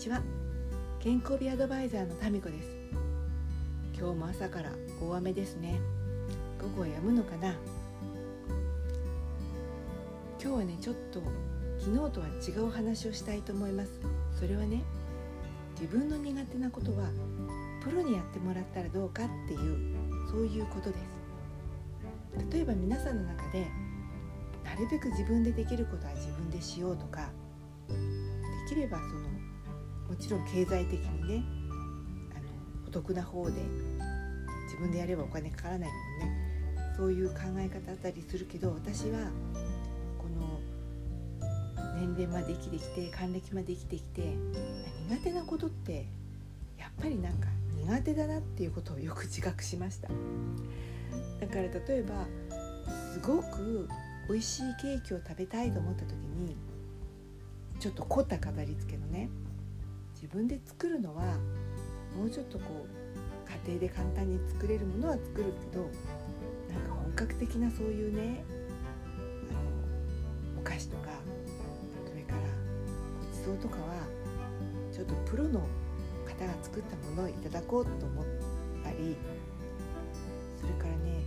ちは。健康美アドバイザーのタミコです。今日も朝から大雨ですね。午後は止むのかな。今日はねちょっと昨日とは違う話をしたいと思います。それはね自分の苦手なことはプロにやってもらったらどうかっていうそういうことです。例えば皆さんの中でなるべく自分でできることは自分でしようとかできればそのもちろん経済的にねあのお得な方で自分でやればお金かからないもんね。そういう考え方だったりするけど私はこの年齢まで生きてきて還暦まで生きてきて苦手なことってやっぱりなんか苦手だなっていうことをよく自覚しました。だから例えばすごく美味しいケーキを食べたいと思った時にちょっと凝った飾り付けのね自分で作るのはもうちょっとこう家庭で簡単に作れるものは作るけどなんか本格的なそういうねあのお菓子とかそれからごちそうとかはちょっとプロの方が作ったものをいただこうと思ったりそれからね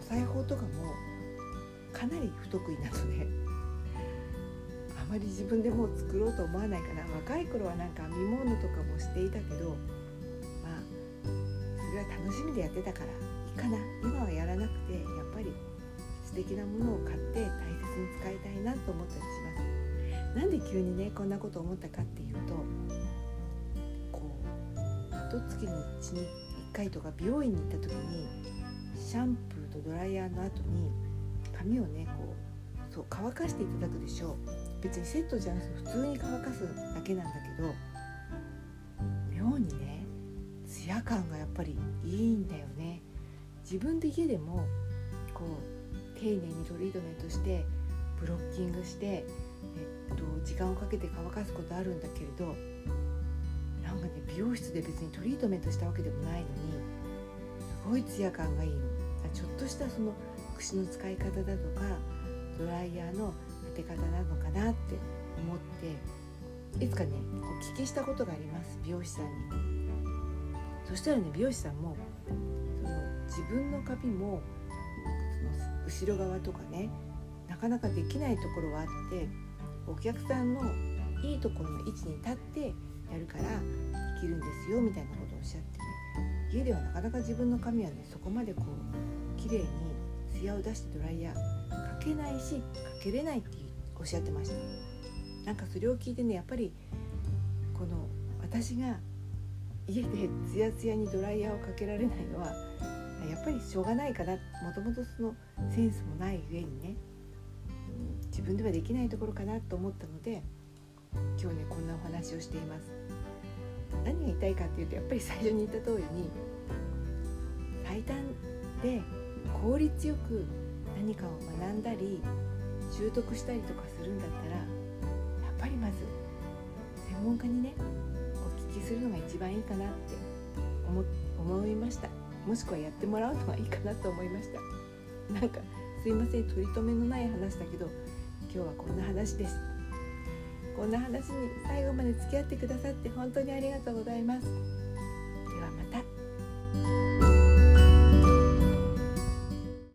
お裁縫とかもかなり不得意なのでまり自分でもう作ろうと思わないかな。若い頃はなんか編み物とかもしていたけどまあそれは楽しみでやってたからいいかな。今はやらなくてやっぱり素敵なものを買って大切に使いたいなと思ったりします。なんで急にねこんなこと思ったかっていうとこう一月に1に1回とか美容院に行った時にシャンプーとドライヤーの後に髪をねこうそう乾かしていただくでしょう。別にセットじゃなくて普通に乾かすだけなんだけど妙にねツヤ感がやっぱりいいんだよね。自分で家でもこう丁寧にトリートメントしてブロッキングして、えっと、時間をかけて乾かすことあるんだけれどなんかね美容室で別にトリートメントしたわけでもないのにすごいツヤ感がいいの。ちょっとしたその櫛の使い方だとかドライヤーの当て方なのかなって思っていつかねお聞きしたことがあります。美容師さんにそしたらね美容師さんもその自分の髪もその後ろ側とかねなかなかできないところはあってお客さんのいいところの位置に立ってやるからできるんですよみたいなことをおっしゃってね。家ではなかなか自分の髪はねそこまでこう綺麗にツヤを出してドライヤーかけないしかけれないっておっしゃってました。なんかそれを聞いてねやっぱりこの私が家でツヤツヤにドライヤーをかけられないのはやっぱりしょうがないかな。もともとそのセンスもない上にね自分ではできないところかなと思ったので今日ねこんなお話をしています。何が言いたいかっていうとやっぱり最初に言った通りに最短で効率よく何かを学んだり習得したりとかするんだったらやっぱりまず専門家にねお聞きするのが一番いいかなって思思いました。もしくはやってもらうのがいいかなと思いました。なんかすいません取り留めのない話だけど今日はこんな話です。こんな話に最後まで付き合ってくださって本当にありがとうございます。ではまた。